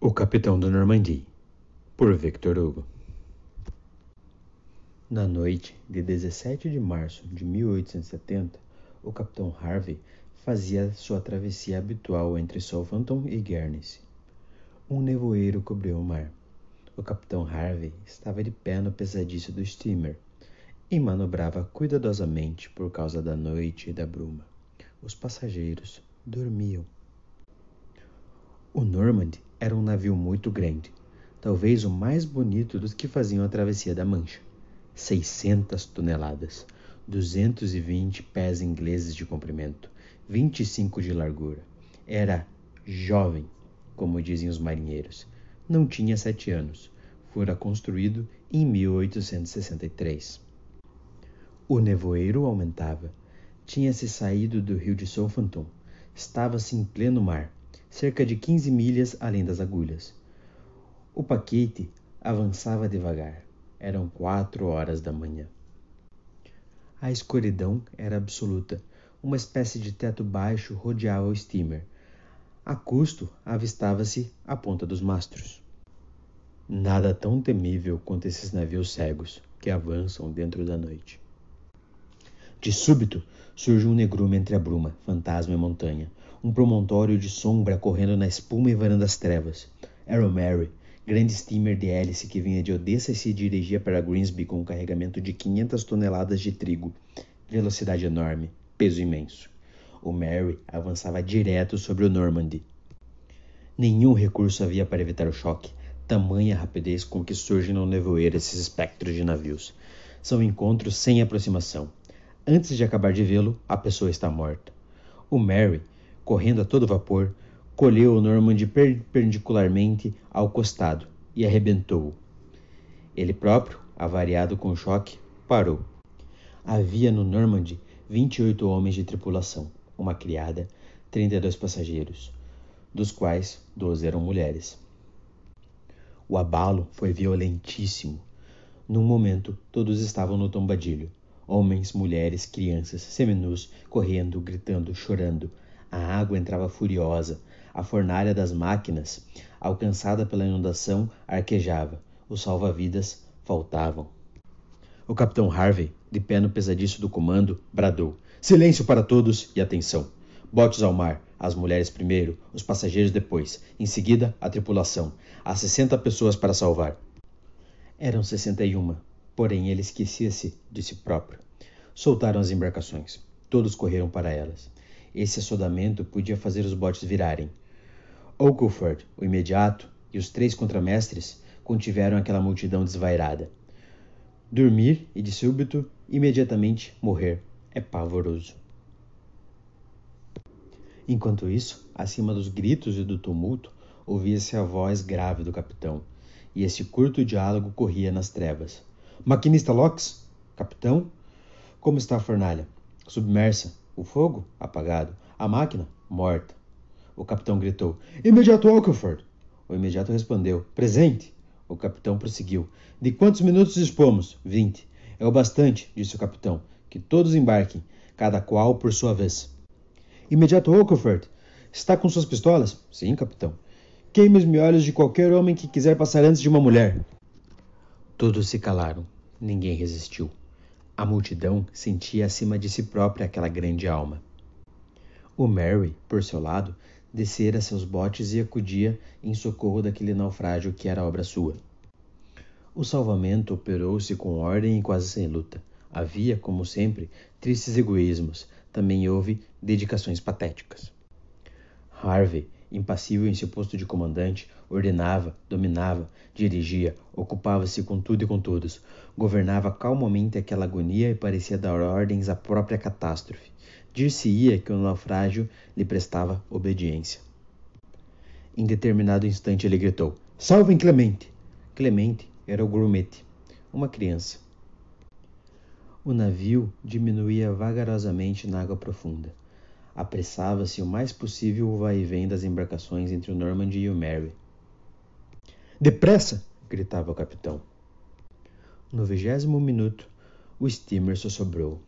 O Capitão do Normandy, por Victor Hugo. Na noite de 17 de março de 1870, o Capitão Harvey fazia sua travessia habitual entre Southampton e Guernsey. Um nevoeiro cobriu o mar. O Capitão Harvey estava de pé no pesadiço do steamer e manobrava cuidadosamente por causa da noite e da bruma. Os passageiros dormiam. O Normand era um navio muito grande, talvez o mais bonito dos que faziam a travessia da Mancha. 600 toneladas, 220 pés ingleses de comprimento, 25 de largura. Era jovem, como dizem os marinheiros. Não tinha sete anos. Fora construído em 1863. O nevoeiro aumentava. Tinha-se saído do rio de Southampton. Estava-se em pleno mar cerca de 15 milhas além das agulhas. O paquete avançava devagar. Eram quatro horas da manhã. A escuridão era absoluta. Uma espécie de teto baixo rodeava o steamer. A custo avistava-se a ponta dos mastros. Nada tão temível quanto esses navios cegos que avançam dentro da noite. De súbito surge um negrume entre a bruma, fantasma e montanha um promontório de sombra correndo na espuma e varando as trevas. Arrow Mary, grande steamer de hélice que vinha de Odessa e se dirigia para Greensby com um carregamento de 500 toneladas de trigo. Velocidade enorme, peso imenso. O Mary avançava direto sobre o Normandy. Nenhum recurso havia para evitar o choque, tamanha rapidez com que surgem no nevoeiro esses espectros de navios. São encontros sem aproximação. Antes de acabar de vê-lo, a pessoa está morta. O Mary correndo a todo vapor, colheu o Normand perpendicularmente ao costado e arrebentou-o. Ele próprio, avariado com o choque, parou. Havia no Normand 28 homens de tripulação, uma criada, 32 passageiros, dos quais 12 eram mulheres. O abalo foi violentíssimo. Num momento, todos estavam no tombadilho. Homens, mulheres, crianças, seminus, correndo, gritando, chorando, a água entrava furiosa. A fornalha das máquinas, alcançada pela inundação, arquejava. Os salva-vidas faltavam. O capitão Harvey, de pé no pesadiço do comando, bradou: Silêncio para todos e atenção. Botes ao mar, as mulheres primeiro, os passageiros depois, em seguida a tripulação. Há sessenta pessoas para salvar. Eram sessenta e uma, porém ele esquecia-se de si próprio. Soltaram as embarcações. Todos correram para elas. Esse assodamento podia fazer os botes virarem. Oakleford, o imediato, e os três contramestres contiveram aquela multidão desvairada. Dormir e, de súbito, imediatamente morrer é pavoroso. Enquanto isso, acima dos gritos e do tumulto, ouvia-se a voz grave do capitão, e esse curto diálogo corria nas trevas. Maquinista Locks? Capitão? Como está a fornalha? Submersa. O fogo, apagado. A máquina, morta. O capitão gritou: Imediato Oakleford! O imediato respondeu: Presente! O capitão prosseguiu: De quantos minutos dispomos? Vinte. É o bastante, disse o capitão. Que todos embarquem, cada qual por sua vez. Imediato Oakleford! Está com suas pistolas? Sim, capitão. Queime os miolos de qualquer homem que quiser passar antes de uma mulher. Todos se calaram. Ninguém resistiu. A multidão sentia acima de si própria aquela grande alma. O Mary, por seu lado, descera seus botes e acudia em socorro daquele naufrágio que era obra sua. O salvamento operou-se com ordem e quase sem luta. Havia, como sempre, tristes egoísmos. Também houve dedicações patéticas. Harvey impassível em seu posto de comandante, ordenava, dominava, dirigia, ocupava-se com tudo e com todos, governava calmamente aquela agonia e parecia dar ordens à própria catástrofe. Dir-se-ia que o naufrágio lhe prestava obediência. Em determinado instante ele gritou: Salvem Clemente! Clemente era o grumete, uma criança. O navio diminuía vagarosamente na água profunda. Apressava-se o mais possível o vai-vém das embarcações entre o Normandy e o Mary. Depressa! gritava o capitão. No vigésimo minuto, o steamer sossobrou.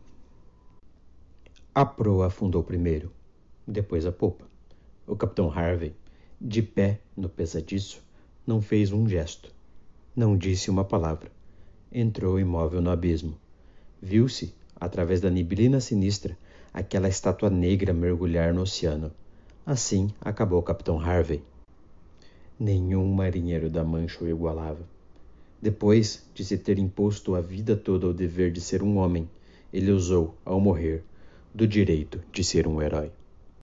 A proa afundou primeiro, depois a popa. O capitão Harvey, De pé no pesadiço, não fez um gesto. Não disse uma palavra. Entrou imóvel no abismo. Viu-se, através da neblina sinistra, aquela estátua negra mergulhar no oceano. Assim acabou o Capitão Harvey. Nenhum marinheiro da Mancha o igualava. Depois de se ter imposto a vida toda o dever de ser um homem, ele usou, ao morrer, do direito de ser um herói.